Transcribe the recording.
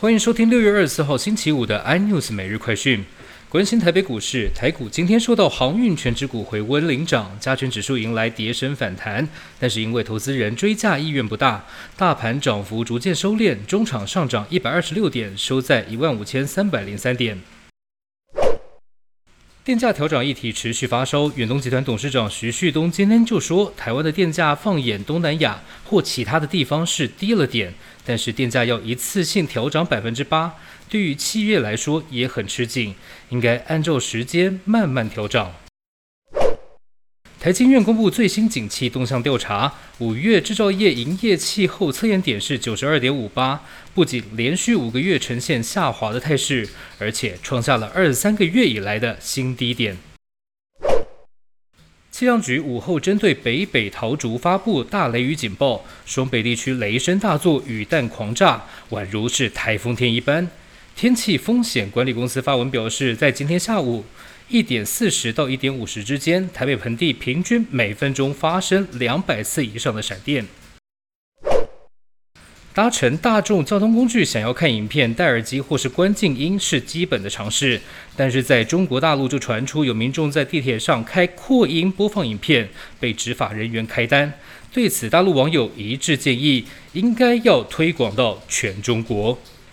欢迎收听六月二十四号星期五的 iNews 每日快讯。关心台北股市，台股今天受到航运全指股回温领涨，加权指数迎来跌升反弹。但是因为投资人追价意愿不大，大盘涨幅逐渐收敛，中场上涨一百二十六点，收在一万五千三百零三点。电价调整议题持续发烧，远东集团董事长徐旭东今天就说，台湾的电价放眼东南亚或其他的地方是低了点，但是电价要一次性调涨百分之八，对于七月来说也很吃紧，应该按照时间慢慢调整。台经院公布最新景气动向调查，五月制造业营业气候测验点是九十二点五八，不仅连续五个月呈现下滑的态势，而且创下了二十三个月以来的新低点。气象局午后针对北北桃竹发布大雷雨警报，双北地区雷声大作，雨弹狂炸，宛如是台风天一般。天气风险管理公司发文表示，在今天下午。一点四十到一点五十之间，台北盆地平均每分钟发生两百次以上的闪电。搭乘大众交通工具想要看影片，戴耳机或是关静音是基本的常识，但是在中国大陆就传出有民众在地铁上开扩音播放影片，被执法人员开单。对此，大陆网友一致建议，应该要推广到全中国。